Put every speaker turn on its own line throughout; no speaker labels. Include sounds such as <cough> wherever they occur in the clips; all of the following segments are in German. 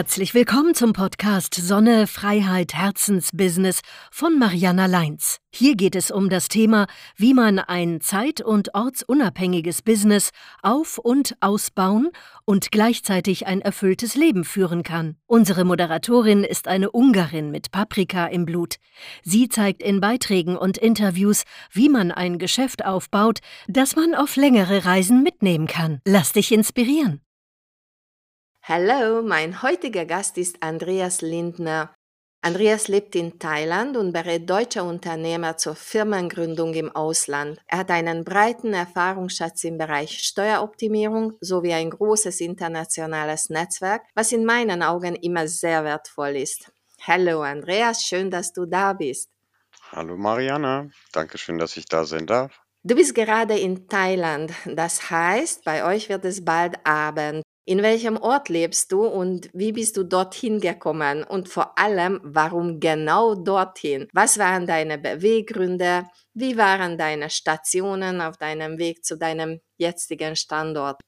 Herzlich willkommen zum Podcast Sonne, Freiheit, Herzensbusiness von Mariana Leins. Hier geht es um das Thema, wie man ein zeit- und ortsunabhängiges Business auf- und ausbauen und gleichzeitig ein erfülltes Leben führen kann. Unsere Moderatorin ist eine Ungarin mit Paprika im Blut. Sie zeigt in Beiträgen und Interviews, wie man ein Geschäft aufbaut, das man auf längere Reisen mitnehmen kann. Lass dich inspirieren.
Hallo, mein heutiger Gast ist Andreas Lindner. Andreas lebt in Thailand und berät deutsche Unternehmer zur Firmengründung im Ausland. Er hat einen breiten Erfahrungsschatz im Bereich Steueroptimierung sowie ein großes internationales Netzwerk, was in meinen Augen immer sehr wertvoll ist. Hallo Andreas, schön, dass du da bist.
Hallo Mariana, danke schön, dass ich da sein darf.
Du bist gerade in Thailand, das heißt, bei euch wird es bald Abend. In welchem Ort lebst du und wie bist du dorthin gekommen? Und vor allem, warum genau dorthin? Was waren deine Beweggründe? Wie waren deine Stationen auf deinem Weg zu deinem jetzigen Standort?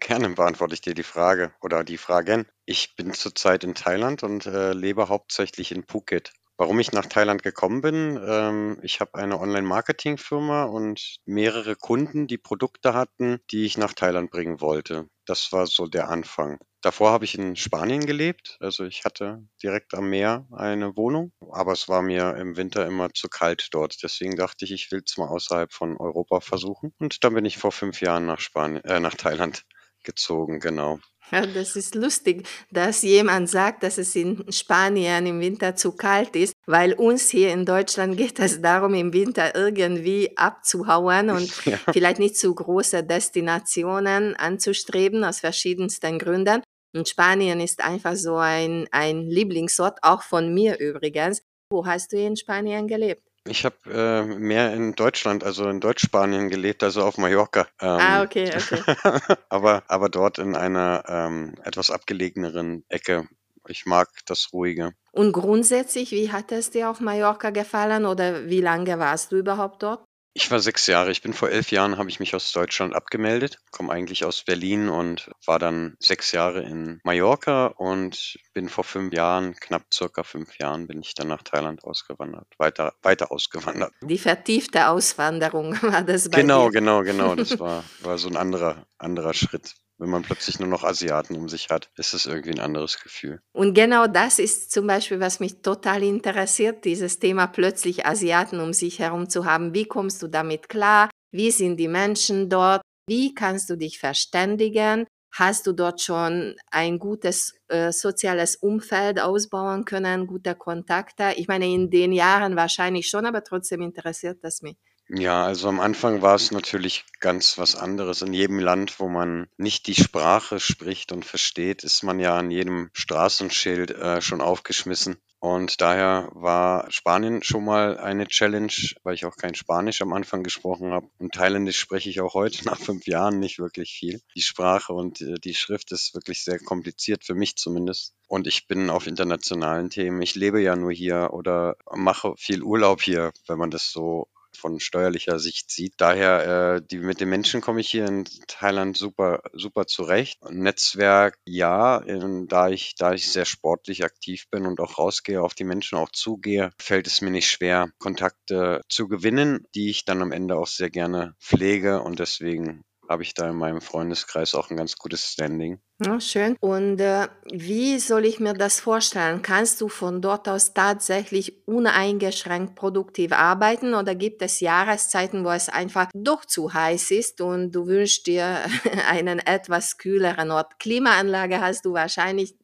Gerne beantworte ich dir die Frage oder die Fragen. Ich bin zurzeit in Thailand und äh, lebe hauptsächlich in Phuket. Warum ich nach Thailand gekommen bin? Ähm, ich habe eine Online-Marketing-Firma und mehrere Kunden, die Produkte hatten, die ich nach Thailand bringen wollte. Das war so der Anfang. Davor habe ich in Spanien gelebt. Also ich hatte direkt am Meer eine Wohnung, aber es war mir im Winter immer zu kalt dort. Deswegen dachte ich, ich will es mal außerhalb von Europa versuchen. Und dann bin ich vor fünf Jahren nach Spanien, äh, nach Thailand gezogen, genau.
Ja, das ist lustig, dass jemand sagt, dass es in Spanien im Winter zu kalt ist, weil uns hier in Deutschland <laughs> geht es darum, im Winter irgendwie abzuhauen und <laughs> ja. vielleicht nicht zu große Destinationen anzustreben, aus verschiedensten Gründen. Und Spanien ist einfach so ein, ein Lieblingsort, auch von mir übrigens. Wo hast du in Spanien gelebt?
Ich habe äh, mehr in Deutschland, also in Deutschspanien gelebt, also auf Mallorca.
Ähm, ah, okay, okay. <laughs>
aber, aber dort in einer ähm, etwas abgelegeneren Ecke. Ich mag das Ruhige.
Und grundsätzlich, wie hat es dir auf Mallorca gefallen oder wie lange warst du überhaupt dort?
Ich war sechs Jahre. Ich bin vor elf Jahren, habe ich mich aus Deutschland abgemeldet, komme eigentlich aus Berlin und war dann sechs Jahre in Mallorca und bin vor fünf Jahren, knapp circa fünf Jahren, bin ich dann nach Thailand ausgewandert, weiter, weiter ausgewandert.
Die vertiefte Auswanderung <laughs> war das
bei Genau, dir. genau, genau. Das <laughs> war, war so ein anderer, anderer Schritt wenn man plötzlich nur noch Asiaten um sich hat, ist es irgendwie ein anderes Gefühl.
Und genau das ist zum Beispiel, was mich total interessiert, dieses Thema plötzlich Asiaten um sich herum zu haben. Wie kommst du damit klar? Wie sind die Menschen dort? Wie kannst du dich verständigen? Hast du dort schon ein gutes äh, soziales Umfeld ausbauen können, gute Kontakte? Ich meine, in den Jahren wahrscheinlich schon, aber trotzdem interessiert das mich.
Ja, also am Anfang war es natürlich ganz was anderes. In jedem Land, wo man nicht die Sprache spricht und versteht, ist man ja an jedem Straßenschild äh, schon aufgeschmissen. Und daher war Spanien schon mal eine Challenge, weil ich auch kein Spanisch am Anfang gesprochen habe. Und Thailändisch spreche ich auch heute <laughs> nach fünf Jahren nicht wirklich viel. Die Sprache und äh, die Schrift ist wirklich sehr kompliziert, für mich zumindest. Und ich bin auf internationalen Themen. Ich lebe ja nur hier oder mache viel Urlaub hier, wenn man das so von steuerlicher Sicht sieht. Daher, äh, die, mit den Menschen komme ich hier in Thailand super, super zurecht. Netzwerk, ja, in, da ich, da ich sehr sportlich aktiv bin und auch rausgehe, auf die Menschen auch zugehe, fällt es mir nicht schwer, Kontakte zu gewinnen, die ich dann am Ende auch sehr gerne pflege und deswegen habe ich da in meinem Freundeskreis auch ein ganz gutes Standing.
Ja, schön. Und äh, wie soll ich mir das vorstellen? Kannst du von dort aus tatsächlich uneingeschränkt produktiv arbeiten oder gibt es Jahreszeiten, wo es einfach doch zu heiß ist und du wünschst dir <laughs> einen etwas kühleren Ort? Klimaanlage hast du wahrscheinlich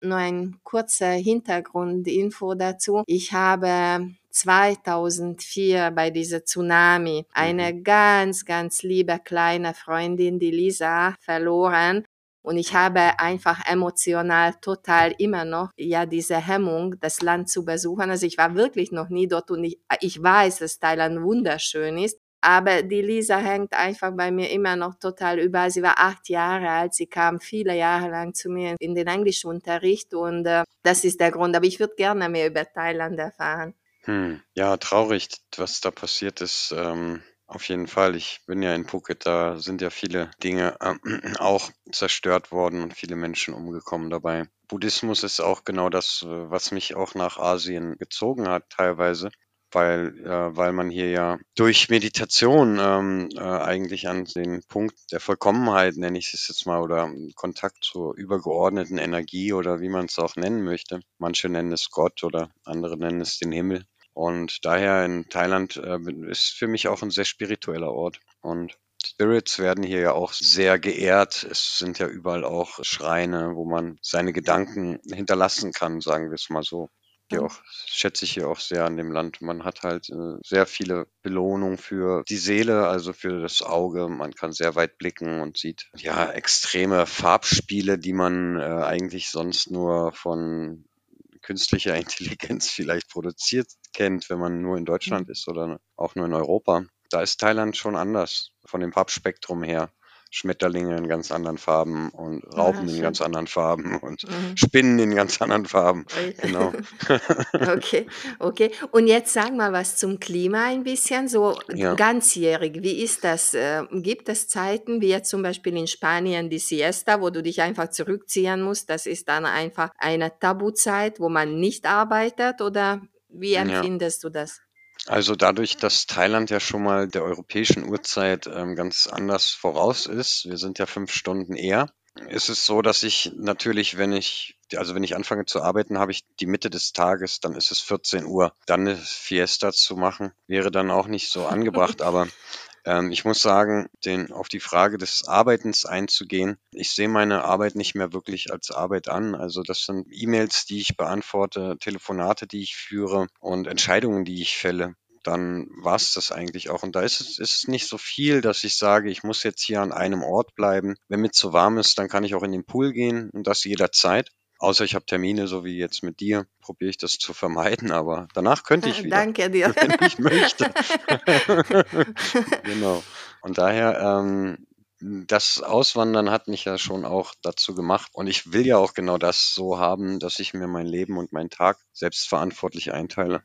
nur ein kurzer Hintergrundinfo dazu. Ich habe 2004 bei dieser Tsunami eine mhm. ganz, ganz liebe kleine Freundin, die Lisa, verloren. Und ich habe einfach emotional total immer noch ja diese Hemmung, das Land zu besuchen. Also ich war wirklich noch nie dort und ich, ich weiß, dass Thailand wunderschön ist. Aber die Lisa hängt einfach bei mir immer noch total über. Sie war acht Jahre alt. Sie kam viele Jahre lang zu mir in den Englischunterricht und äh, das ist der Grund. Aber ich würde gerne mehr über Thailand erfahren.
Hm, ja, traurig, was da passiert ist. Ähm, Auf jeden Fall. Ich bin ja in Phuket, da sind ja viele Dinge äh, <clears throat> auch zerstört worden und viele Menschen umgekommen dabei. Buddhismus ist auch genau das, äh, was mich auch nach Asien gezogen hat, teilweise, weil, äh, weil man hier ja durch Meditation ähm, äh, eigentlich an den Punkt der Vollkommenheit, nenne ich es jetzt mal, oder Kontakt zur übergeordneten Energie oder wie man es auch nennen möchte. Manche nennen es Gott oder andere nennen es den Himmel. Und daher in Thailand äh, ist für mich auch ein sehr spiritueller Ort. Und Spirits werden hier ja auch sehr geehrt. Es sind ja überall auch Schreine, wo man seine Gedanken hinterlassen kann, sagen wir es mal so. Hier auch, schätze ich hier auch sehr an dem Land. Man hat halt äh, sehr viele Belohnungen für die Seele, also für das Auge. Man kann sehr weit blicken und sieht ja extreme Farbspiele, die man äh, eigentlich sonst nur von künstlicher <laughs> Intelligenz vielleicht produziert kennt, wenn man nur in Deutschland mhm. ist oder auch nur in Europa. Da ist Thailand schon anders von dem Farbspektrum her. Schmetterlinge in ganz anderen Farben und Raupen ja, in ganz anderen Farben und mhm. Spinnen in ganz anderen Farben. Genau. <laughs>
okay, okay. Und jetzt sag mal was zum Klima ein bisschen, so ja. ganzjährig. Wie ist das? Äh, gibt es Zeiten, wie jetzt zum Beispiel in Spanien die Siesta, wo du dich einfach zurückziehen musst? Das ist dann einfach eine Tabuzeit, wo man nicht arbeitet oder wie empfindest ja. du das?
Also dadurch, dass Thailand ja schon mal der europäischen Uhrzeit ähm, ganz anders voraus ist, wir sind ja fünf Stunden eher, ist es so, dass ich natürlich, wenn ich, also wenn ich anfange zu arbeiten, habe ich die Mitte des Tages, dann ist es 14 Uhr. Dann eine Fiesta zu machen, wäre dann auch nicht so angebracht, <laughs> aber ähm, ich muss sagen, den, auf die Frage des Arbeitens einzugehen, ich sehe meine Arbeit nicht mehr wirklich als Arbeit an. Also das sind E-Mails, die ich beantworte, Telefonate, die ich führe und Entscheidungen, die ich fälle dann war es das eigentlich auch. Und da ist es ist nicht so viel, dass ich sage, ich muss jetzt hier an einem Ort bleiben. Wenn mir zu warm ist, dann kann ich auch in den Pool gehen und das jederzeit. Außer ich habe Termine, so wie jetzt mit dir, probiere ich das zu vermeiden, aber danach könnte ich <laughs> wieder.
Danke dir.
Wenn ich möchte. <laughs> genau. Und daher, ähm, das Auswandern hat mich ja schon auch dazu gemacht. Und ich will ja auch genau das so haben, dass ich mir mein Leben und meinen Tag selbstverantwortlich einteile.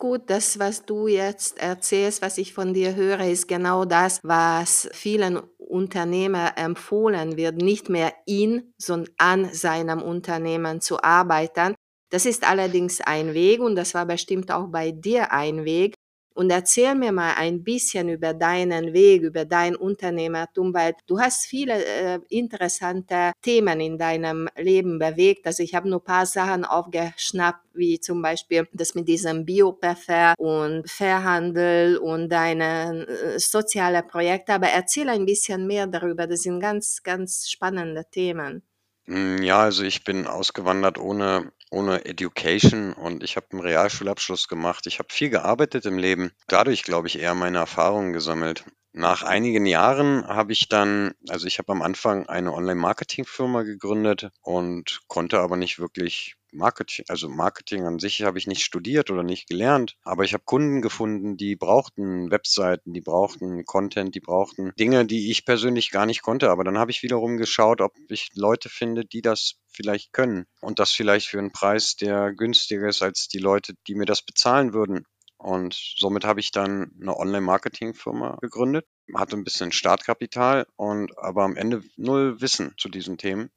Gut, das, was du jetzt erzählst, was ich von dir höre, ist genau das, was vielen Unternehmer empfohlen wird, nicht mehr in, sondern an seinem Unternehmen zu arbeiten. Das ist allerdings ein Weg und das war bestimmt auch bei dir ein Weg, und erzähl mir mal ein bisschen über deinen Weg, über dein Unternehmertum, weil du hast viele äh, interessante Themen in deinem Leben bewegt. Also ich habe nur paar Sachen aufgeschnappt, wie zum Beispiel das mit diesem Bioparfum und Fairhandel und deine äh, soziale Projekte. Aber erzähl ein bisschen mehr darüber. Das sind ganz, ganz spannende Themen.
Hm, ja, also ich bin ausgewandert ohne ohne Education und ich habe einen Realschulabschluss gemacht. Ich habe viel gearbeitet im Leben, dadurch, glaube ich, eher meine Erfahrungen gesammelt. Nach einigen Jahren habe ich dann, also ich habe am Anfang eine Online-Marketing-Firma gegründet und konnte aber nicht wirklich Marketing, also Marketing an sich habe ich nicht studiert oder nicht gelernt, aber ich habe Kunden gefunden, die brauchten Webseiten, die brauchten Content, die brauchten Dinge, die ich persönlich gar nicht konnte. Aber dann habe ich wiederum geschaut, ob ich Leute finde, die das vielleicht können und das vielleicht für einen Preis, der günstiger ist als die Leute, die mir das bezahlen würden. Und somit habe ich dann eine Online-Marketing-Firma gegründet, hatte ein bisschen Startkapital und aber am Ende null Wissen zu diesen Themen.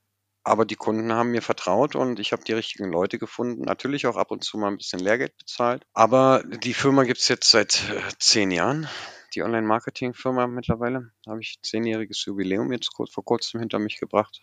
Aber die Kunden haben mir vertraut und ich habe die richtigen Leute gefunden. Natürlich auch ab und zu mal ein bisschen Lehrgeld bezahlt. Aber die Firma gibt es jetzt seit äh, zehn Jahren. Die Online-Marketing-Firma mittlerweile. Da habe ich zehnjähriges Jubiläum jetzt vor kurzem hinter mich gebracht.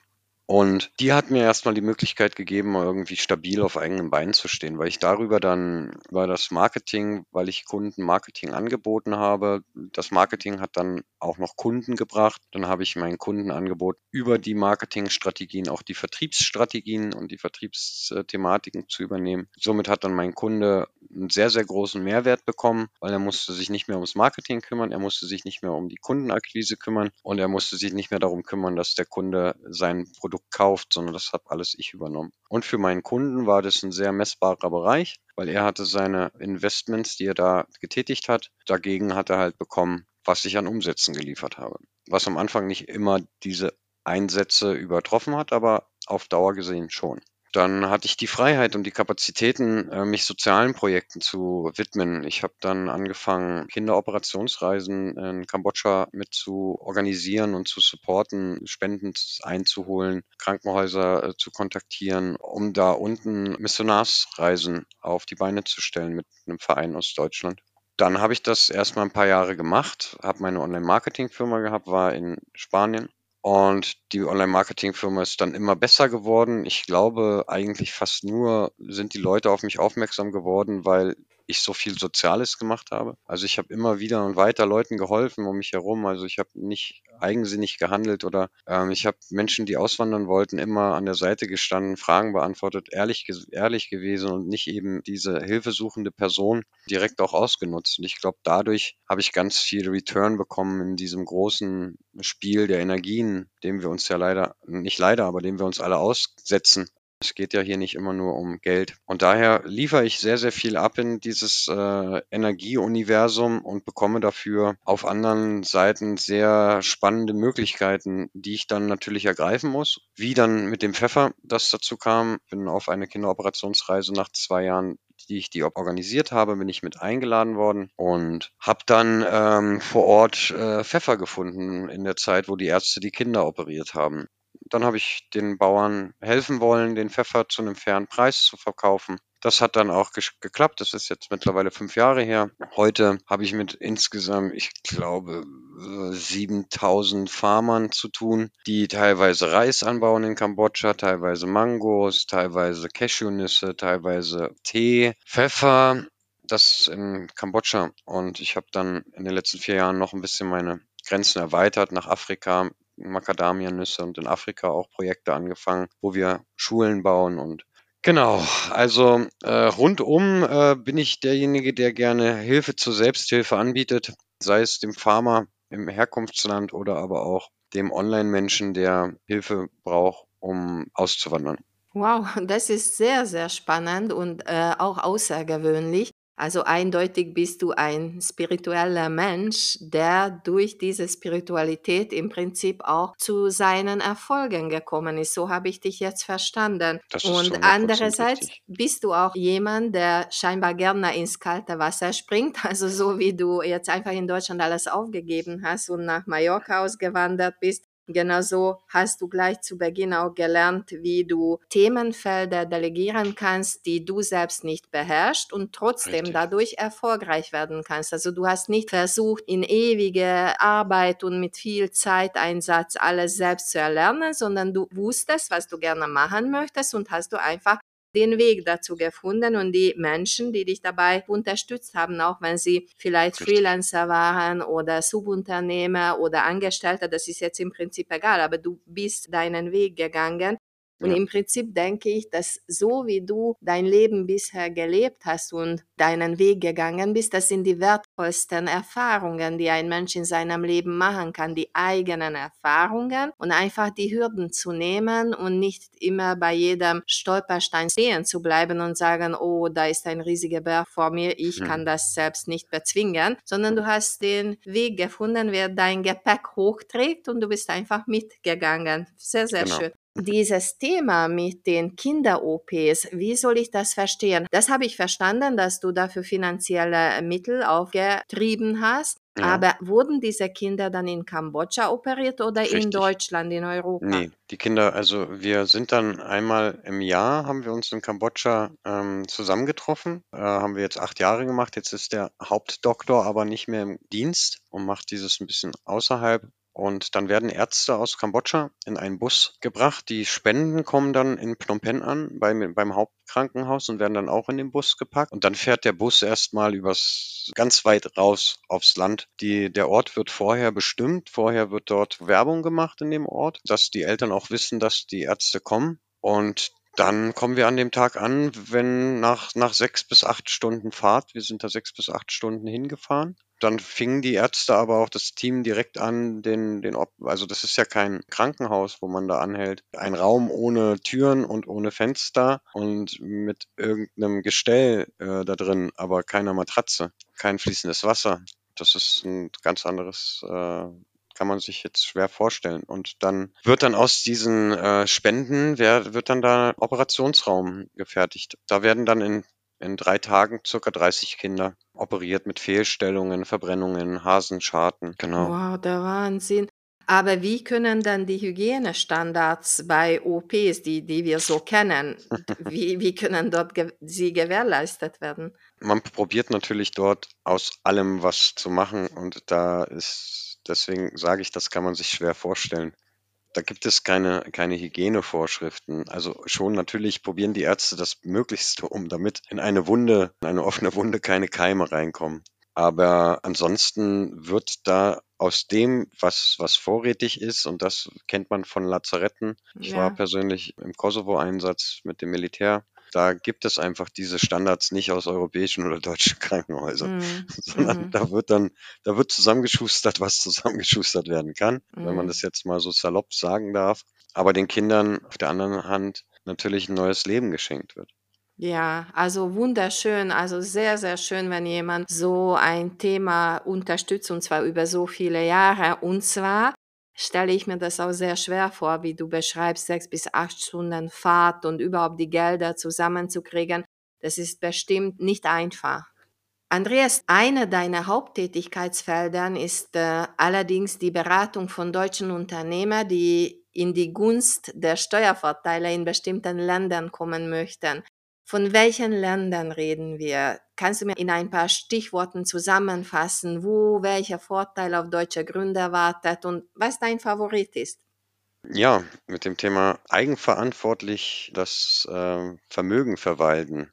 Und die hat mir erstmal die Möglichkeit gegeben, irgendwie stabil auf eigenen Beinen zu stehen, weil ich darüber dann über das Marketing, weil ich Kunden Marketing angeboten habe, das Marketing hat dann auch noch Kunden gebracht. Dann habe ich meinen Kunden angeboten, über die Marketingstrategien auch die Vertriebsstrategien und die Vertriebsthematiken zu übernehmen. Somit hat dann mein Kunde einen sehr, sehr großen Mehrwert bekommen, weil er musste sich nicht mehr ums Marketing kümmern, er musste sich nicht mehr um die Kundenakquise kümmern und er musste sich nicht mehr darum kümmern, dass der Kunde sein Produkt Produkt kauft, sondern das habe alles ich übernommen. Und für meinen Kunden war das ein sehr messbarer Bereich, weil er hatte seine Investments, die er da getätigt hat. Dagegen hat er halt bekommen, was ich an Umsätzen geliefert habe. Was am Anfang nicht immer diese Einsätze übertroffen hat, aber auf Dauer gesehen schon. Dann hatte ich die Freiheit und die Kapazitäten, äh, mich sozialen Projekten zu widmen. Ich habe dann angefangen, Kinderoperationsreisen in Kambodscha mit zu organisieren und zu supporten, Spenden einzuholen, Krankenhäuser äh, zu kontaktieren, um da unten Missionarsreisen auf die Beine zu stellen mit einem Verein aus Deutschland. Dann habe ich das erstmal ein paar Jahre gemacht, habe meine Online-Marketing-Firma gehabt, war in Spanien und die Online-Marketing-Firma ist dann immer besser geworden. Ich glaube, eigentlich fast nur sind die Leute auf mich aufmerksam geworden, weil ich so viel Soziales gemacht habe. Also ich habe immer wieder und weiter Leuten geholfen um mich herum. Also ich habe nicht eigensinnig gehandelt oder ähm, ich habe Menschen, die auswandern wollten, immer an der Seite gestanden, Fragen beantwortet, ehrlich, ehrlich gewesen und nicht eben diese hilfesuchende Person direkt auch ausgenutzt. Und ich glaube, dadurch habe ich ganz viel Return bekommen in diesem großen Spiel der Energien, dem wir uns ja leider, nicht leider, aber dem wir uns alle aussetzen. Es geht ja hier nicht immer nur um Geld. Und daher liefere ich sehr, sehr viel ab in dieses äh, Energieuniversum und bekomme dafür auf anderen Seiten sehr spannende Möglichkeiten, die ich dann natürlich ergreifen muss. Wie dann mit dem Pfeffer das dazu kam, bin auf eine Kinderoperationsreise nach zwei Jahren die ich die organisiert habe, bin ich mit eingeladen worden und habe dann ähm, vor Ort äh, Pfeffer gefunden in der Zeit, wo die Ärzte die Kinder operiert haben. Dann habe ich den Bauern helfen wollen, den Pfeffer zu einem fairen Preis zu verkaufen. Das hat dann auch geklappt. Das ist jetzt mittlerweile fünf Jahre her. Heute habe ich mit insgesamt, ich glaube, 7000 Farmern zu tun, die teilweise Reis anbauen in Kambodscha, teilweise Mangos, teilweise Cashewnüsse, teilweise Tee, Pfeffer. Das in Kambodscha. Und ich habe dann in den letzten vier Jahren noch ein bisschen meine Grenzen erweitert nach Afrika, Macadamianüsse und in Afrika auch Projekte angefangen, wo wir Schulen bauen und Genau, also äh, rundum äh, bin ich derjenige, der gerne Hilfe zur Selbsthilfe anbietet, sei es dem Farmer im Herkunftsland oder aber auch dem Online-Menschen, der Hilfe braucht, um auszuwandern.
Wow, das ist sehr, sehr spannend und äh, auch außergewöhnlich. Also eindeutig bist du ein spiritueller Mensch, der durch diese Spiritualität im Prinzip auch zu seinen Erfolgen gekommen ist. So habe ich dich jetzt verstanden. Und andererseits richtig. bist du auch jemand, der scheinbar gerne ins kalte Wasser springt. <laughs> Also so wie du jetzt einfach in Deutschland alles aufgegeben hast und nach Mallorca ausgewandert bist, Genauso hast du gleich zu Beginn auch gelernt, wie du Themenfelder delegieren kannst, die du selbst nicht beherrschst und trotzdem Richtig. dadurch erfolgreich werden kannst. Also du hast nicht versucht, in ewige Arbeit und mit viel Zeiteinsatz alles selbst zu erlernen, sondern du wusstest, was du gerne machen möchtest und hast du einfach den Weg dazu gefunden und die Menschen, die dich dabei unterstützt haben, auch wenn sie vielleicht Richtig. Freelancer waren oder Subunternehmer oder Angestellte, das ist jetzt im Prinzip egal, aber du bist deinen Weg gegangen und ja. im Prinzip denke ich, dass so wie du dein Leben bisher gelebt hast und deinen Weg gegangen bist, das sind die wertvollsten Erfahrungen, die ein Mensch in seinem Leben machen kann, die eigenen Erfahrungen und einfach die Hürden zu nehmen und nicht immer bei jedem Stolperstein stehen zu bleiben und sagen, oh, da ist ein riesiger Berg vor mir, ich hm. kann das selbst nicht bezwingen, sondern du hast den Weg gefunden, wer dein Gepäck hochträgt und du bist einfach mitgegangen. Sehr, sehr genau. schön dieses Thema mit den Kinder-OPs, wie soll ich das verstehen? Das habe ich verstanden, dass du dafür finanzielle Mittel aufgetrieben hast. Ja. Aber wurden diese Kinder dann in Kambodscha operiert oder Richtig. in Deutschland, in Europa?
Nee, die Kinder, also wir sind dann einmal im Jahr, haben wir uns in Kambodscha ähm, zusammengetroffen. Äh, haben wir jetzt acht Jahre gemacht. Jetzt ist der Hauptdoktor aber nicht mehr im Dienst und macht dieses ein bisschen außerhalb. Und dann werden Ärzte aus Kambodscha in einen Bus gebracht. Die Spenden kommen dann in Phnom Penh an, beim, beim Hauptkrankenhaus und werden dann auch in den Bus gepackt. Und dann fährt der Bus erstmal übers ganz weit raus aufs Land. Die, der Ort wird vorher bestimmt. Vorher wird dort Werbung gemacht in dem Ort, dass die Eltern auch wissen, dass die Ärzte kommen. Und dann kommen wir an dem Tag an, wenn nach, nach sechs bis acht Stunden Fahrt, wir sind da sechs bis acht Stunden hingefahren, dann fingen die Ärzte aber auch das Team direkt an, den, den, also das ist ja kein Krankenhaus, wo man da anhält. Ein Raum ohne Türen und ohne Fenster und mit irgendeinem Gestell äh, da drin, aber keiner Matratze, kein fließendes Wasser. Das ist ein ganz anderes, äh, kann man sich jetzt schwer vorstellen. Und dann wird dann aus diesen äh, Spenden, wer, wird dann da Operationsraum gefertigt. Da werden dann in, in drei Tagen circa 30 Kinder operiert mit Fehlstellungen, Verbrennungen, Hasenscharten. Genau.
Wow, der Wahnsinn. Aber wie können dann die Hygienestandards bei OPs, die, die wir so kennen, <laughs> wie, wie können dort ge sie gewährleistet werden?
Man probiert natürlich dort aus allem was zu machen und da ist, deswegen sage ich, das kann man sich schwer vorstellen. Da gibt es keine, keine Hygienevorschriften. Also schon natürlich probieren die Ärzte das Möglichste, um damit in eine Wunde, in eine offene Wunde keine Keime reinkommen. Aber ansonsten wird da aus dem, was, was vorrätig ist, und das kennt man von Lazaretten. Ich war persönlich im Kosovo-Einsatz mit dem Militär. Da gibt es einfach diese Standards nicht aus europäischen oder deutschen <laughs> Krankenhäusern,
Mhm.
sondern
Mhm.
da wird dann, da wird zusammengeschustert, was zusammengeschustert werden kann, wenn man
Mhm.
das jetzt mal so salopp sagen darf. Aber den Kindern auf der anderen Hand natürlich ein neues Leben geschenkt wird.
Ja, also wunderschön, also sehr, sehr schön, wenn jemand so ein Thema unterstützt und zwar über so viele Jahre. Und zwar stelle ich mir das auch sehr schwer vor, wie du beschreibst, sechs bis acht Stunden Fahrt und überhaupt die Gelder zusammenzukriegen. Das ist bestimmt nicht einfach. Andreas, eine deiner Haupttätigkeitsfeldern ist äh, allerdings die Beratung von deutschen Unternehmern, die in die Gunst der Steuervorteile in bestimmten Ländern kommen möchten. Von welchen Ländern reden wir? Kannst du mir in ein paar Stichworten zusammenfassen, wo welcher Vorteil auf deutsche Gründer wartet und was dein Favorit ist?
Ja, mit dem Thema eigenverantwortlich das äh, Vermögen verwalten,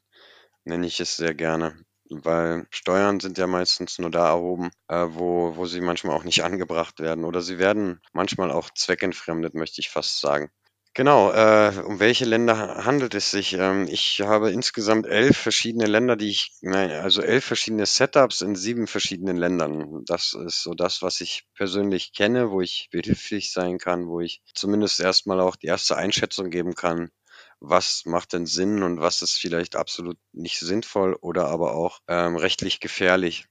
nenne ich es sehr gerne. Weil Steuern sind ja meistens nur da erhoben, äh, wo, wo sie manchmal auch nicht <laughs> angebracht werden. Oder sie werden manchmal auch zweckentfremdet, möchte ich fast sagen. Genau, äh, um welche Länder handelt es sich? Ähm, ich habe insgesamt elf verschiedene Länder, die ich, nein, also elf verschiedene Setups in sieben verschiedenen Ländern. Das ist so das, was ich persönlich kenne, wo ich behilflich sein kann, wo ich zumindest erstmal auch die erste Einschätzung geben kann, was macht denn Sinn und was ist vielleicht absolut nicht sinnvoll oder aber auch ähm, rechtlich gefährlich.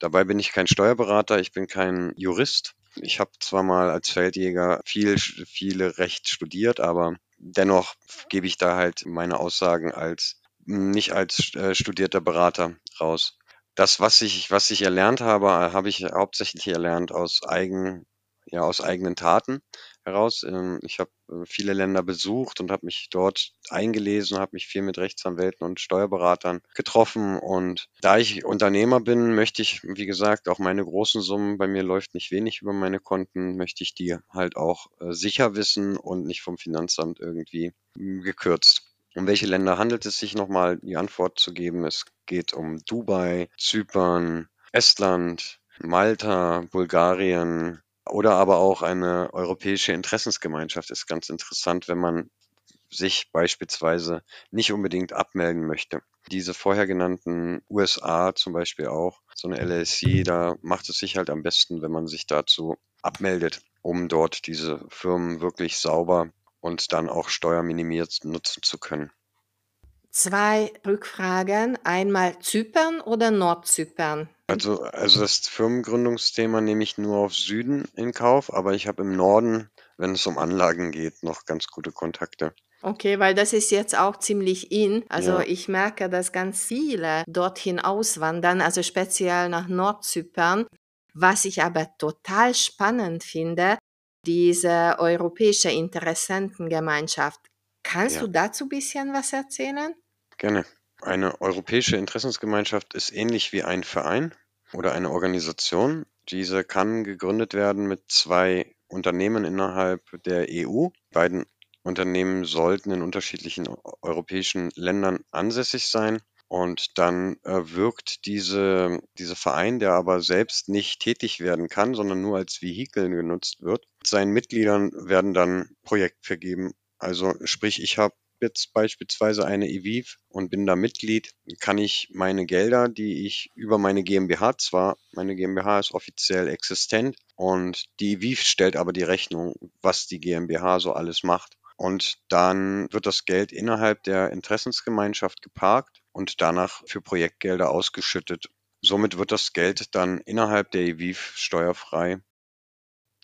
Dabei bin ich kein Steuerberater, ich bin kein Jurist. Ich habe zwar mal als Feldjäger viel, viele Recht studiert, aber dennoch gebe ich da halt meine Aussagen als nicht als äh, studierter Berater raus. Das, was ich, was ich erlernt habe, habe ich hauptsächlich erlernt aus eigen, ja, aus eigenen Taten heraus. Ähm, ich habe äh, viele Länder besucht und habe mich dort eingelesen, habe mich viel mit Rechtsanwälten und Steuerberatern getroffen. Und da ich Unternehmer bin, möchte ich, wie gesagt, auch meine großen Summen, bei mir läuft nicht wenig über meine Konten, möchte ich die halt auch äh, sicher wissen und nicht vom Finanzamt irgendwie mh, gekürzt. Um welche Länder handelt es sich nochmal, die Antwort zu geben? Es geht um Dubai, Zypern, Estland, Malta, Bulgarien, oder aber auch eine europäische Interessensgemeinschaft ist ganz interessant, wenn man sich beispielsweise nicht unbedingt abmelden möchte. Diese vorher genannten USA zum Beispiel auch, so eine LLC, da macht es sich halt am besten, wenn man sich dazu abmeldet, um dort diese Firmen wirklich sauber und dann auch steuerminimiert nutzen zu können.
Zwei Rückfragen. Einmal Zypern oder Nordzypern?
Also, also das Firmengründungsthema nehme ich nur auf Süden in Kauf, aber ich habe im Norden, wenn es um Anlagen geht, noch ganz gute Kontakte.
Okay, weil das ist jetzt auch ziemlich in. Also
Ja.
ich merke, dass ganz viele dorthin auswandern, also speziell nach Nordzypern. Was ich aber total spannend finde, diese europäische Interessentengemeinschaft. Kannst
Ja.
du dazu ein bisschen was erzählen?
Gerne. Eine europäische Interessensgemeinschaft ist ähnlich wie ein Verein oder eine Organisation. Diese kann gegründet werden mit zwei Unternehmen innerhalb der EU. Beiden Unternehmen sollten in unterschiedlichen europäischen Ländern ansässig sein. Und dann äh, wirkt diese, dieser Verein, der aber selbst nicht tätig werden kann, sondern nur als Vehikel genutzt wird, seinen Mitgliedern werden dann Projekt vergeben. Also sprich, ich habe jetzt beispielsweise eine EVIV und bin da Mitglied, kann ich meine Gelder, die ich über meine GmbH zwar, meine GmbH ist offiziell existent und die EVIV stellt aber die Rechnung, was die GmbH so alles macht. Und dann wird das Geld innerhalb der Interessensgemeinschaft geparkt und danach für Projektgelder ausgeschüttet. Somit wird das Geld dann innerhalb der EVIV steuerfrei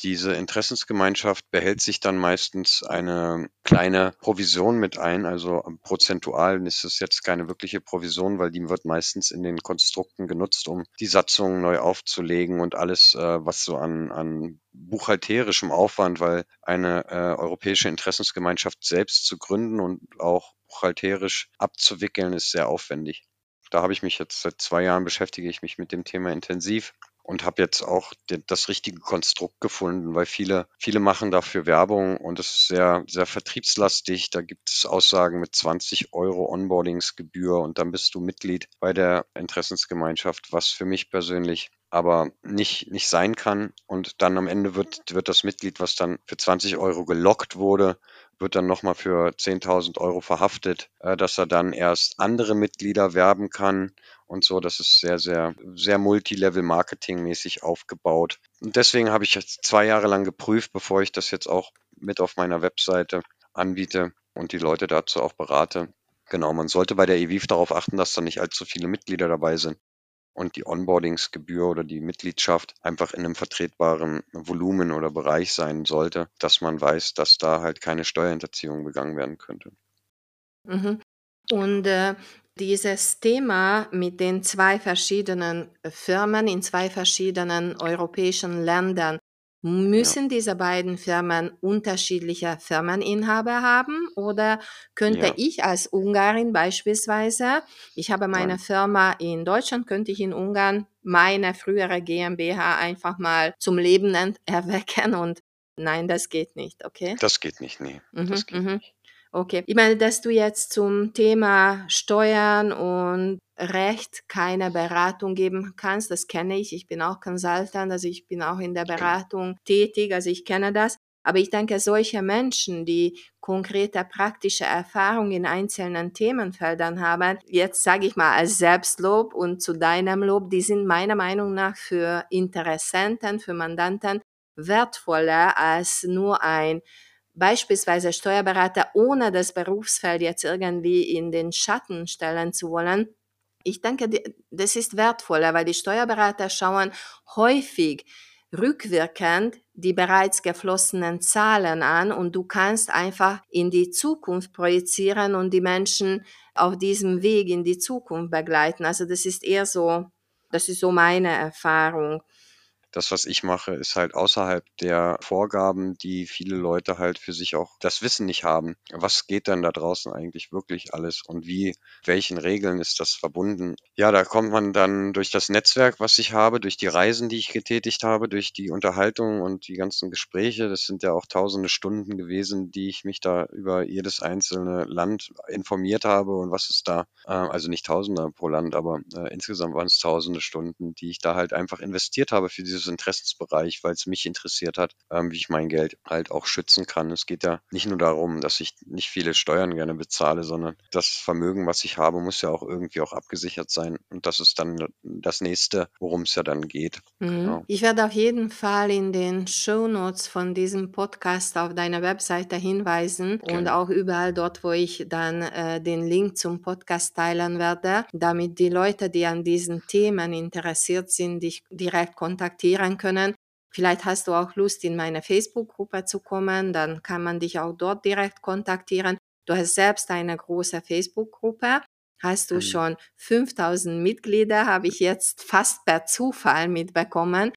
Diese Interessensgemeinschaft behält sich dann meistens eine kleine Provision mit ein, also prozentual ist es jetzt keine wirkliche Provision, weil die wird meistens in den Konstrukten genutzt, um die Satzungen neu aufzulegen und alles, äh, was so an, an buchhalterischem Aufwand, weil eine äh, europäische Interessensgemeinschaft selbst zu gründen und auch buchhalterisch abzuwickeln, ist sehr aufwendig. Da habe ich mich jetzt seit zwei Jahren beschäftige ich mich mit dem Thema intensiv und habe jetzt auch das richtige Konstrukt gefunden, weil viele, viele machen dafür Werbung und es ist sehr, sehr vertriebslastig. Da gibt es Aussagen mit 20 Euro Onboardingsgebühr und dann bist du Mitglied bei der Interessensgemeinschaft, was für mich persönlich aber nicht, nicht sein kann. Und dann am Ende wird, wird das Mitglied, was dann für 20 Euro gelockt wurde, wird dann nochmal für 10.000 Euro verhaftet, äh, dass er dann erst andere Mitglieder werben kann und so. Das ist sehr, sehr, sehr Multilevel-Marketing-mäßig aufgebaut. Und deswegen habe ich jetzt zwei Jahre lang geprüft, bevor ich das jetzt auch mit auf meiner Webseite anbiete und die Leute dazu auch berate. Genau, man sollte bei der EVIV darauf achten, dass da nicht allzu viele Mitglieder dabei sind und die Onboardingsgebühr oder die Mitgliedschaft einfach in einem vertretbaren Volumen oder Bereich sein sollte, dass man weiß, dass da halt keine Steuerhinterziehung begangen werden könnte.
Mhm. Und äh, dieses Thema mit den zwei verschiedenen Firmen in zwei verschiedenen europäischen Ländern, Müssen ja. diese beiden Firmen unterschiedliche Firmeninhaber haben oder könnte ja. ich als Ungarin beispielsweise, ich habe meine Nein. Firma in Deutschland, könnte ich in Ungarn meine frühere GmbH einfach mal zum Leben <laughs> erwecken und nein, das geht nicht, okay?
Das geht nicht, nee.
Mhm,
das geht
mhm. nicht. Okay. Ich meine, dass du jetzt zum Thema Steuern und Recht keine Beratung geben kannst, das kenne ich. Ich bin auch Consultant, also ich bin auch in der Beratung tätig, also ich kenne das. Aber ich denke, solche Menschen, die konkrete praktische Erfahrung in einzelnen Themenfeldern haben, jetzt sage ich mal als Selbstlob und zu deinem Lob, die sind meiner Meinung nach für Interessenten, für Mandanten wertvoller als nur ein beispielsweise Steuerberater, ohne das Berufsfeld jetzt irgendwie in den Schatten stellen zu wollen. Ich denke, das ist wertvoller, weil die Steuerberater schauen häufig rückwirkend die bereits geflossenen Zahlen an und du kannst einfach in die Zukunft projizieren und die Menschen auf diesem Weg in die Zukunft begleiten. Also das ist eher so, das ist so meine Erfahrung
das, was ich mache, ist halt außerhalb der Vorgaben, die viele Leute halt für sich auch das Wissen nicht haben. Was geht denn da draußen eigentlich wirklich alles und wie, welchen Regeln ist das verbunden? Ja, da kommt man dann durch das Netzwerk, was ich habe, durch die Reisen, die ich getätigt habe, durch die Unterhaltung und die ganzen Gespräche. Das sind ja auch tausende Stunden gewesen, die ich mich da über jedes einzelne Land informiert habe und was ist da, äh, also nicht tausende pro Land, aber äh, insgesamt waren es tausende Stunden, die ich da halt einfach investiert habe für dieses Interessensbereich, weil es mich interessiert hat, ähm, wie ich mein Geld halt auch schützen kann. Es geht ja nicht nur darum, dass ich nicht viele Steuern gerne bezahle, sondern das Vermögen, was ich habe, muss ja auch irgendwie auch abgesichert sein. Und das ist dann das nächste, worum es ja dann geht.
Mhm. Genau. Ich werde auf jeden Fall in den Show Notes von diesem Podcast auf deiner Webseite hinweisen genau. und auch überall dort, wo ich dann äh, den Link zum Podcast teilen werde, damit die Leute, die an diesen Themen interessiert sind, dich direkt kontaktieren kontaktieren können. Vielleicht hast du auch Lust, in meine Facebook-Gruppe zu kommen, dann kann man dich auch dort direkt kontaktieren. Du hast selbst eine große Facebook-Gruppe. Hast du mhm. schon 5000 Mitglieder, habe ich jetzt fast per Zufall mitbekommen.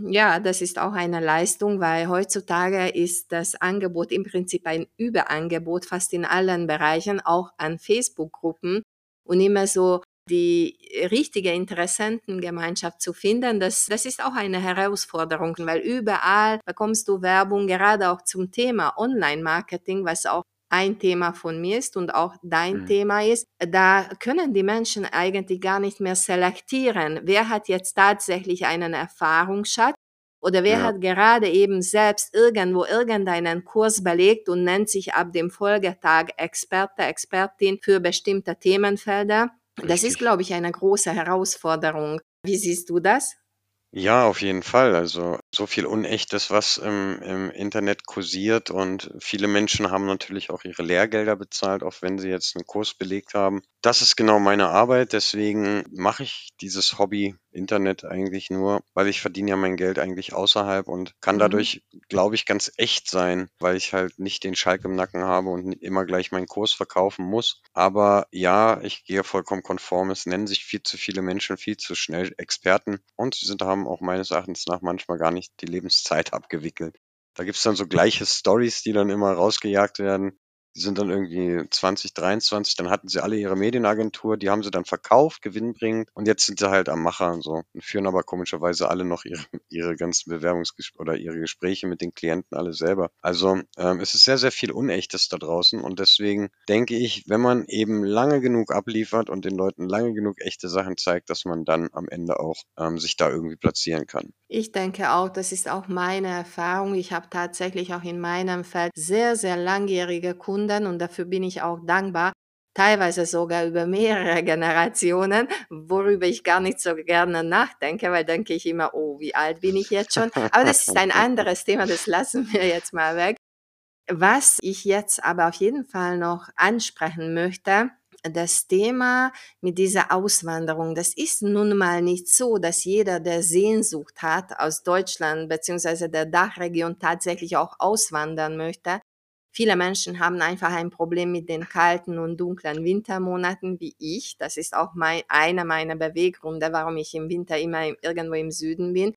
Ja, das ist auch eine Leistung, weil heutzutage ist das Angebot im Prinzip ein Überangebot fast in allen Bereichen, auch an Facebook-Gruppen. Und immer so die richtige Interessentengemeinschaft zu finden, das, das ist auch eine Herausforderung, weil überall bekommst du Werbung, gerade auch zum Thema Online-Marketing, was auch ein Thema von mir ist und auch dein mhm. Thema ist, da können die Menschen eigentlich gar nicht mehr selektieren, wer hat jetzt tatsächlich einen Erfahrungsschatz oder wer ja. hat gerade eben selbst irgendwo irgendeinen Kurs belegt und nennt sich ab dem Folgetag Experte, Expertin für bestimmte Themenfelder. Das ist, glaube ich, eine große Herausforderung. Wie siehst du das?
Ja, auf jeden Fall. Also so viel Unechtes, was im, im Internet kursiert und viele Menschen haben natürlich auch ihre Lehrgelder bezahlt, auch wenn sie jetzt einen Kurs belegt haben. Das ist genau meine Arbeit, deswegen mache ich dieses Hobby Internet eigentlich nur, weil ich verdiene ja mein Geld eigentlich außerhalb und kann
Mhm.
dadurch, glaube ich, ganz echt sein, weil ich halt nicht den Schalk im Nacken habe und immer gleich meinen Kurs verkaufen muss. Aber ja, ich gehe vollkommen konform. Es nennen sich viel zu viele Menschen viel zu schnell Experten und sie sind, haben auch meines Erachtens nach manchmal gar nicht die Lebenszeit abgewickelt. Da gibt's dann so gleiche Stories, die dann immer rausgejagt werden. Die sind dann irgendwie 2023, dann hatten sie alle ihre Medienagentur, die haben sie dann verkauft, gewinnbringend und jetzt sind sie halt am Macher und so und führen aber komischerweise alle noch ihre, <laughs> ihre ganzen Bewerbungsgespräche oder ihre Gespräche mit den Klienten alle selber. Also ähm, es ist sehr, sehr viel Unechtes da draußen und deswegen denke ich, wenn man eben lange genug abliefert und den Leuten lange genug echte Sachen zeigt, dass man dann am Ende auch ähm, sich da irgendwie platzieren kann.
Ich denke auch, das ist auch meine Erfahrung. Ich habe tatsächlich auch in meinem Feld sehr, sehr langjährige Kunden und dafür bin ich auch dankbar. Teilweise sogar über mehrere <laughs> Generationen, worüber ich gar nicht so gerne nachdenke, weil denke ich immer, oh, wie alt bin ich jetzt schon? Aber das ist ein <laughs> anderes Thema, das lassen wir jetzt mal weg. Was ich jetzt aber auf jeden Fall noch ansprechen möchte, das Thema mit dieser Auswanderung, das ist nun mal nicht so, dass jeder, der Sehnsucht hat aus Deutschland bzw. der Dachregion tatsächlich auch auswandern möchte. Viele Menschen haben einfach ein Problem mit den kalten und dunklen Wintermonaten wie ich. Das ist auch mein, einer meiner Beweggründe, warum ich im Winter immer irgendwo im Süden bin.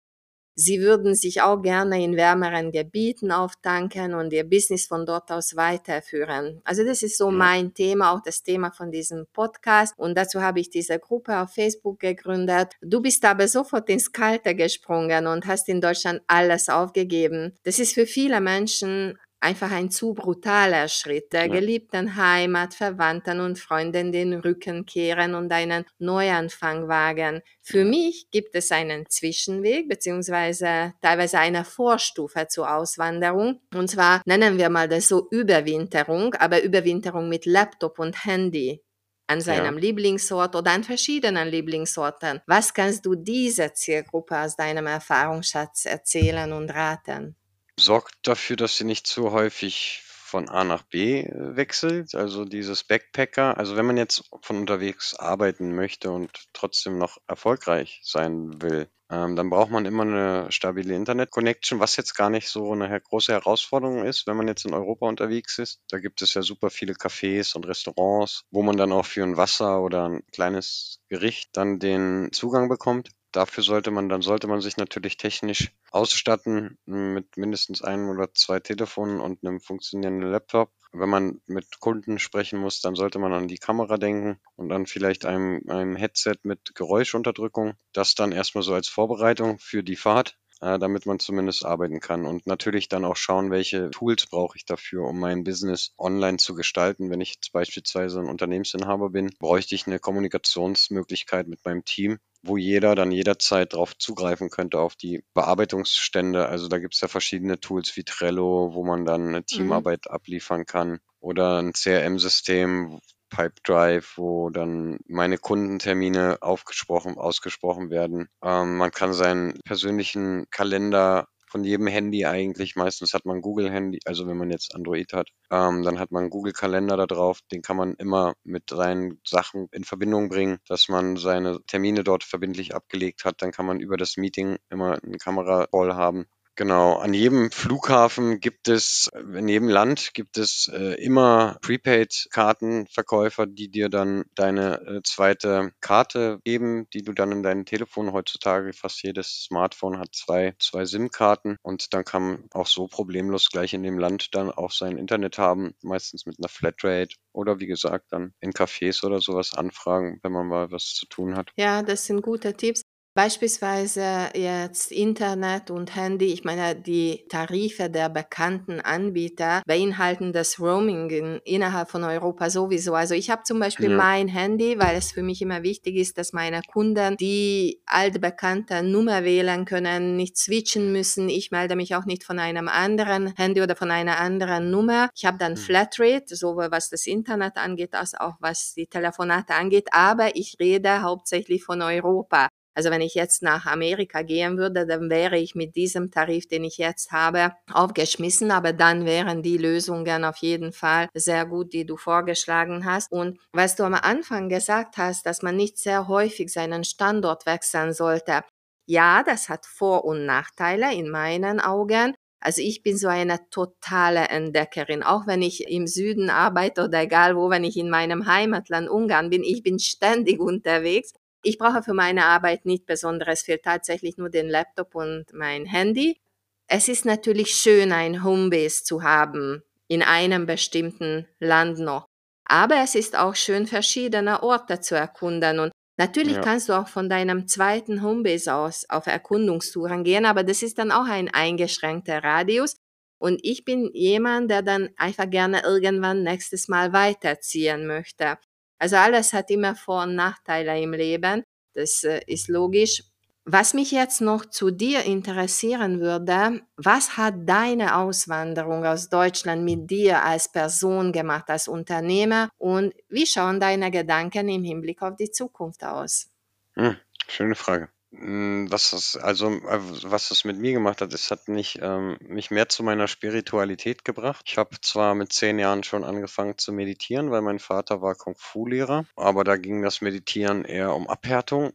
Sie würden sich auch gerne in wärmeren Gebieten auftanken und ihr Business von dort aus weiterführen. Also das ist so mein Thema, auch das Thema von diesem Podcast. Und dazu habe ich diese Gruppe auf Facebook gegründet. Du bist aber sofort ins Kalte gesprungen und hast in Deutschland alles aufgegeben. Das ist für viele Menschen einfach ein zu brutaler Schritt, der
Ja.
geliebten Heimat, Verwandten und Freunden den Rücken kehren und einen Neuanfang wagen. Für mich gibt es einen Zwischenweg beziehungsweise teilweise eine Vorstufe zur Auswanderung. Und zwar nennen wir mal das so Überwinterung, aber Überwinterung mit Laptop und Handy an seinem Lieblingsort oder an verschiedenen Lieblingsorten. Was kannst du dieser Zielgruppe aus deinem Erfahrungsschatz erzählen und raten?
Sorgt dafür, dass sie nicht zu häufig von A nach B äh, wechselt, also dieses Backpacker. Also wenn man jetzt von unterwegs arbeiten möchte und trotzdem noch erfolgreich sein will, ähm, dann braucht man immer eine stabile Internet-Connection, was jetzt gar nicht so eine große Herausforderung ist, wenn man jetzt in Europa unterwegs ist. Da gibt es ja super viele Cafés und Restaurants, wo man dann auch für ein Wasser oder ein kleines Gericht dann den Zugang bekommt. Dafür sollte man, dann sollte man sich natürlich technisch ausstatten mit mindestens einem oder zwei Telefonen und einem funktionierenden Laptop. Wenn man mit Kunden sprechen muss, dann sollte man an die Kamera denken und dann vielleicht einem, einem Headset mit Geräuschunterdrückung. Das dann erstmal so als Vorbereitung für die Fahrt äh, damit man zumindest arbeiten kann. Und natürlich dann auch schauen, welche Tools brauche ich dafür, um mein Business online zu gestalten. Wenn ich jetzt beispielsweise ein Unternehmensinhaber bin, bräuchte ich eine Kommunikationsmöglichkeit mit meinem Team, wo jeder dann jederzeit darauf zugreifen könnte, auf die Bearbeitungsstände. Also da gibt es ja verschiedene Tools wie Trello, wo man dann eine Teamarbeit abliefern kann oder ein CRM-System, Pipedrive, wo dann meine Kundentermine aufgesprochen, ausgesprochen werden. Ähm, man kann seinen persönlichen Kalender von jedem Handy eigentlich, meistens hat man Google Handy, also wenn man jetzt Android hat, ähm, dann hat man Google Kalender da drauf, den kann man immer mit seinen Sachen in Verbindung bringen, dass man seine Termine dort verbindlich abgelegt hat, dann kann man über das Meeting immer einen Kameracall haben. Genau, an jedem Flughafen gibt es, in jedem Land gibt es äh, immer Prepaid-Kartenverkäufer, die dir dann deine äh, zweite Karte geben, die du dann in dein Telefon heutzutage, fast jedes Smartphone hat zwei, zwei SIM-Karten und dann kann man auch so problemlos gleich in dem Land dann auch sein Internet haben, meistens mit einer Flatrate oder wie gesagt dann in Cafés oder sowas anfragen, wenn man mal was zu tun hat.
Ja, das sind gute Tipps. Beispielsweise jetzt Internet und Handy. Ich meine, die Tarife der bekannten Anbieter beinhalten das Roaming in, innerhalb von Europa sowieso. Also ich habe zum Beispiel
Ja.
mein Handy, weil es für mich immer wichtig ist, dass meine Kunden die altbekannte Nummer wählen können, nicht switchen müssen. Ich melde mich auch nicht von einem anderen Handy oder von einer anderen Nummer. Ich habe dann
Hm.
Flatrate, sowohl was das Internet angeht, als auch was die Telefonate angeht. Aber ich rede hauptsächlich von Europa. Also wenn ich jetzt nach Amerika gehen würde, dann wäre ich mit diesem Tarif, den ich jetzt habe, aufgeschmissen. Aber dann wären die Lösungen auf jeden Fall sehr gut, die du vorgeschlagen hast. Und was du am Anfang gesagt hast, dass man nicht sehr häufig seinen Standort wechseln sollte. Ja, das hat Vor- und Nachteile in meinen Augen. Also ich bin so eine totale Entdeckerin, auch wenn ich im Süden arbeite oder egal wo, wenn ich in meinem Heimatland Ungarn bin, ich bin ständig unterwegs ich brauche für meine Arbeit nicht besonderes viel, tatsächlich nur den Laptop und mein Handy. Es ist natürlich schön, ein Homebase zu haben in einem bestimmten Land noch. Aber es ist auch schön, verschiedene Orte zu erkunden. Und natürlich ja. kannst du auch von deinem zweiten Homebase aus auf Erkundungstouren gehen, aber das ist dann auch ein eingeschränkter Radius. Und ich bin jemand, der dann einfach gerne irgendwann nächstes Mal weiterziehen möchte. Also alles hat immer Vor- und Nachteile im Leben. Das äh, ist logisch. Was mich jetzt noch zu dir interessieren würde, was hat deine Auswanderung aus Deutschland mit dir als Person gemacht, als Unternehmer und wie schauen deine Gedanken im Hinblick auf die Zukunft aus?
Hm, schöne Frage. Hm, was das also, äh, was das mit mir gemacht hat, es hat mich, ähm, mich mehr zu meiner Spiritualität gebracht. Ich habe zwar mit zehn Jahren schon angefangen zu meditieren, weil mein Vater war Kung-Fu-Lehrer, aber da ging das Meditieren eher um Abhärtung.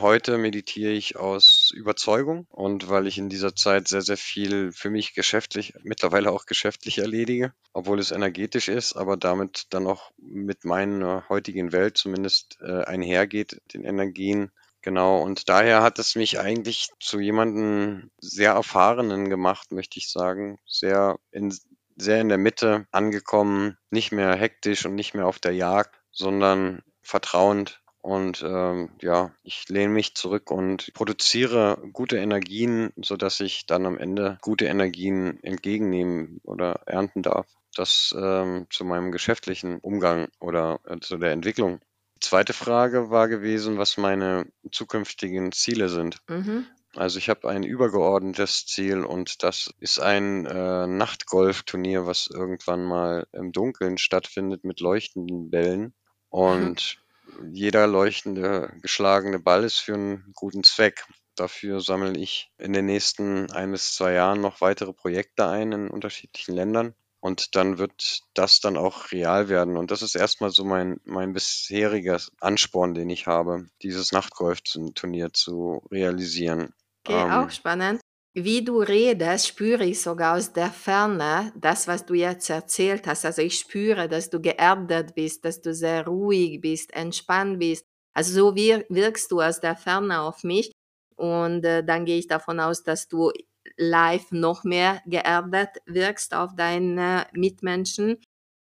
Heute meditiere ich aus Überzeugung und weil ich in dieser Zeit sehr, sehr viel für mich geschäftlich mittlerweile auch geschäftlich erledige, obwohl es energetisch ist, aber damit dann auch mit meiner heutigen Welt zumindest, äh, einhergeht, den Energien Genau, und daher hat es mich eigentlich zu jemandem sehr Erfahrenen gemacht, möchte ich sagen. Sehr in, sehr in der Mitte angekommen, nicht mehr hektisch und nicht mehr auf der Jagd, sondern vertrauend. Und ähm, ja, ich lehne mich zurück und produziere gute Energien, sodass ich dann am Ende gute Energien entgegennehmen oder ernten darf. Das ähm, zu meinem geschäftlichen Umgang oder äh, zu der Entwicklung zweite Frage war gewesen, was meine zukünftigen Ziele sind. Mhm. Also ich habe ein übergeordnetes Ziel und das ist ein äh, Nachtgolfturnier, was irgendwann mal im Dunkeln stattfindet mit leuchtenden Bällen. Und mhm. jeder leuchtende geschlagene Ball ist für einen guten Zweck. Dafür sammle ich in den nächsten ein bis zwei Jahren noch weitere Projekte ein in unterschiedlichen Ländern. Und dann wird das dann auch real werden. Und das ist erstmal so mein, mein bisheriger Ansporn, den ich habe, dieses Nachtgolf-Turnier zu realisieren.
Okay, ähm, auch spannend. Wie du redest, spüre ich sogar aus der Ferne das, was du jetzt erzählt hast. Also ich spüre, dass du geerdet bist, dass du sehr ruhig bist, entspannt bist. Also so wirkst du aus der Ferne auf mich. Und äh, dann gehe ich davon aus, dass du live noch mehr geerdet wirkst auf deine Mitmenschen.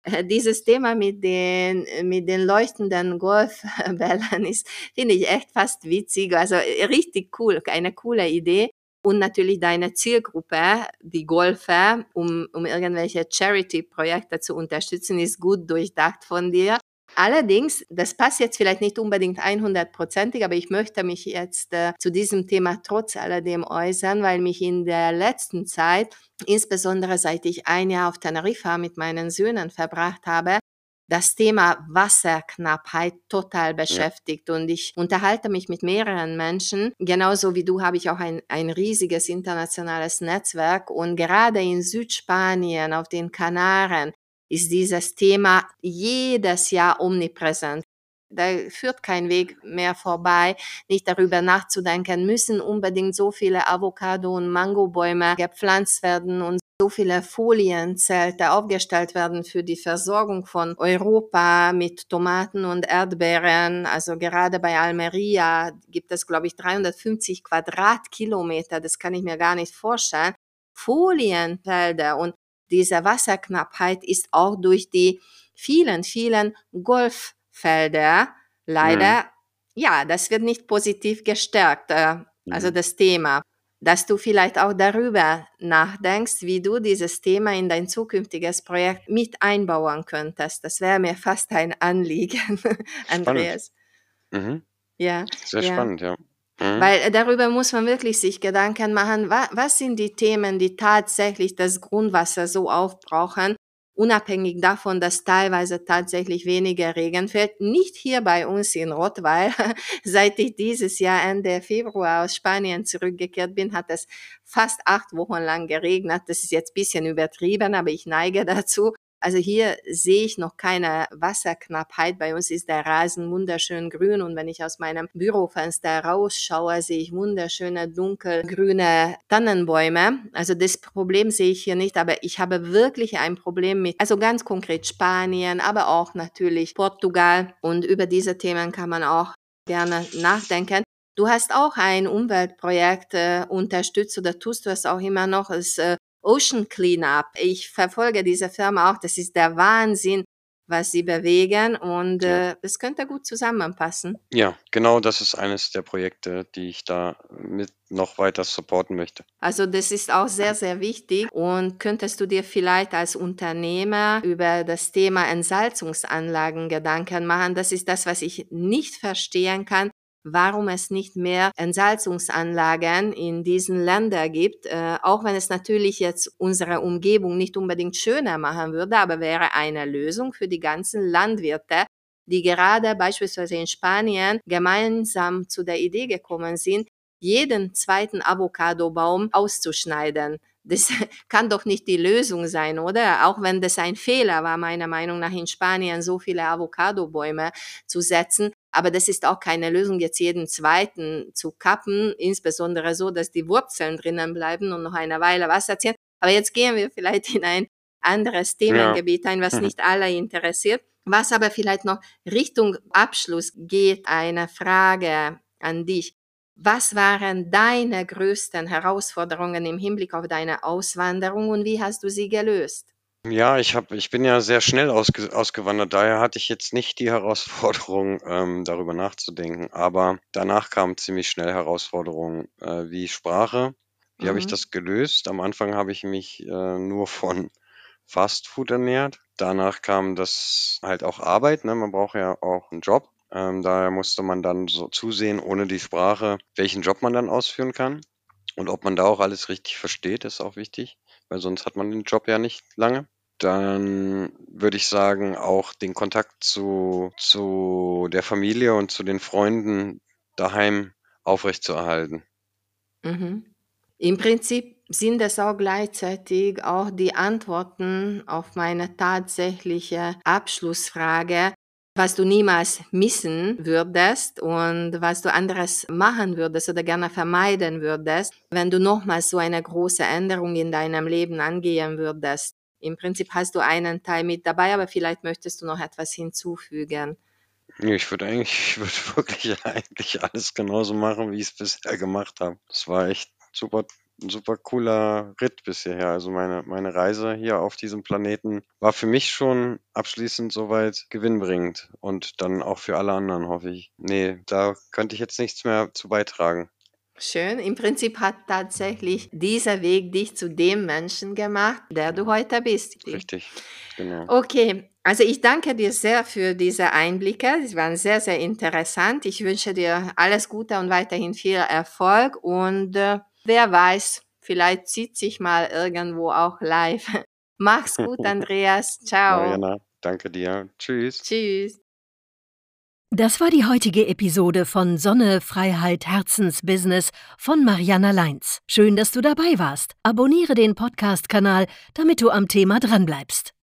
Äh, dieses Thema mit den, mit den leuchtenden Golfbällen <laughs> ist, finde ich echt fast witzig. Also äh, richtig cool, eine coole Idee. Und natürlich deine Zielgruppe, die Golfer, um, um irgendwelche Charity-Projekte zu unterstützen, ist gut durchdacht von dir. Allerdings, das passt jetzt vielleicht nicht unbedingt 100%ig, aber ich möchte mich jetzt äh, zu diesem Thema trotz alledem äußern, weil mich in der letzten Zeit, insbesondere seit ich ein Jahr auf Teneriffa mit meinen Söhnen verbracht habe, das Thema Wasserknappheit total beschäftigt ja. und ich unterhalte mich mit mehreren Menschen. Genauso wie du habe ich auch ein, ein riesiges internationales Netzwerk und gerade in Südspanien, auf den Kanaren, ist dieses Thema jedes Jahr omnipräsent. Da führt kein Weg mehr vorbei, nicht darüber nachzudenken, müssen unbedingt so viele Avocado- und Mangobäume gepflanzt werden und so viele Folienzelte aufgestellt werden für die Versorgung von Europa mit Tomaten und Erdbeeren. Also gerade bei Almeria gibt es, glaube ich, 350 Quadratkilometer. Das kann ich mir gar nicht vorstellen. Folienfelder und diese Wasserknappheit ist auch durch die vielen, vielen Golffelder leider, mhm. ja, das wird nicht positiv gestärkt, äh, also mhm. das Thema. Dass du vielleicht auch darüber nachdenkst, wie du dieses Thema in dein zukünftiges Projekt mit einbauen könntest. Das wäre mir fast ein Anliegen, <laughs> Andreas.
Mhm. Ja. Sehr ja. spannend, ja.
Mhm. Weil äh, darüber muss man wirklich sich Gedanken machen, wa was sind die Themen, die tatsächlich das Grundwasser so aufbrauchen unabhängig davon, dass teilweise tatsächlich weniger Regen fällt. Nicht hier bei uns in Rottweil. <laughs> Seit ich dieses Jahr Ende Februar aus Spanien zurückgekehrt bin, hat es fast acht Wochen lang geregnet. Das ist jetzt bisschen übertrieben, aber ich neige dazu. Also hier sehe ich noch keine Wasserknappheit. Bei uns ist der Rasen wunderschön grün und wenn ich aus meinem Bürofenster rausschaue, sehe ich wunderschöne dunkelgrüne Tannenbäume. Also das Problem sehe ich hier nicht, aber ich habe wirklich ein Problem mit, also ganz konkret Spanien, aber auch natürlich Portugal und über diese Themen kann man auch gerne nachdenken. Du hast auch ein Umweltprojekt äh, unterstützt oder tust du es auch immer noch. Es äh, Ocean Cleanup. Ich verfolge diese Firma auch. Das ist der Wahnsinn, was sie bewegen und äh, das könnte gut zusammenpassen.
Ja, genau das ist eines der Projekte, die ich da mit noch weiter supporten möchte.
Also das ist auch sehr, sehr wichtig. Und könntest du dir vielleicht als Unternehmer über das Thema Entsalzungsanlagen Gedanken machen? Das ist das, was ich nicht verstehen kann warum es nicht mehr Entsalzungsanlagen in diesen Ländern gibt, äh, auch wenn es natürlich jetzt unsere Umgebung nicht unbedingt schöner machen würde, aber wäre eine Lösung für die ganzen Landwirte, die gerade beispielsweise in Spanien gemeinsam zu der Idee gekommen sind, jeden zweiten Avocadobaum auszuschneiden. Das <laughs> kann doch nicht die Lösung sein, oder? Auch wenn das ein Fehler war, meiner Meinung nach in Spanien so viele Avocadobäume zu setzen. Aber das ist auch keine Lösung, jetzt jeden zweiten zu kappen, insbesondere so, dass die Wurzeln drinnen bleiben und noch eine Weile Wasser ziehen. Aber jetzt gehen wir vielleicht in ein anderes Themengebiet ein, was nicht alle interessiert. Was aber vielleicht noch Richtung Abschluss geht, eine Frage an dich. Was waren deine größten Herausforderungen im Hinblick auf deine Auswanderung und wie hast du sie gelöst?
Ja, ich habe ich bin ja sehr schnell ausge ausgewandert, daher hatte ich jetzt nicht die Herausforderung, <laughs> ähm, darüber nachzudenken. Aber danach kamen ziemlich schnell Herausforderungen, äh, wie Sprache. Wie habe ich mhm. das gelöst? Am Anfang habe ich mich, äh, nur von <laughs> Fastfood ernährt. Danach kam das halt auch Arbeit, ne? Man braucht ja auch einen Job. Ähm, daher musste man dann so zusehen, ohne die Sprache, welchen Job man dann ausführen kann. Und ob man da auch alles richtig versteht, ist auch wichtig weil sonst hat man den Job ja nicht lange. Dann würde ich sagen, auch den Kontakt zu, zu der Familie und zu den Freunden daheim aufrechtzuerhalten.
Mhm. Im Prinzip sind es auch gleichzeitig auch die Antworten auf meine tatsächliche Abschlussfrage, was du niemals missen würdest und was du anderes machen würdest oder gerne vermeiden würdest, wenn du nochmals so eine große Änderung in deinem Leben angehen würdest. Im Prinzip hast du einen Teil mit dabei, aber vielleicht möchtest du noch etwas hinzufügen.
Ich würde eigentlich, ich würde <laughs> wirklich eigentlich alles genauso machen, wie ich es bisher gemacht habe. Es war echt super 'n super cooler Ritt bis hierher. Also, meine meine Reise hier auf diesem Planeten war für mich schon abschließend soweit gewinnbringend und dann auch für alle anderen, hoffe ich. Ne, da könnte ich jetzt nichts mehr zu beitragen.
Schön. Im Prinzip hat tatsächlich dieser Weg dich zu dem Menschen gemacht, der du heute bist.
Richtig, genau.
Okay, also ich danke dir sehr für diese Einblicke. Sie waren sehr, sehr interessant. Ich wünsche dir alles Gute und weiterhin viel Erfolg und, äh Wer weiß, vielleicht zieht sich mal irgendwo auch live. <laughs> Mach's <laughs> gut, Andreas. Ciao.
Mariana, danke dir. Tschüss.
Tschüss.
Das war die heutige Episode von Sonne, Freiheit, Herzensbusiness von Mariana Leins. Schön, dass du dabei warst. Abonniere den Podcast-Kanal, damit du am Thema dranbleibst.